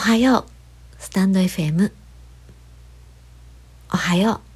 はよう。スタンド FM おはよう。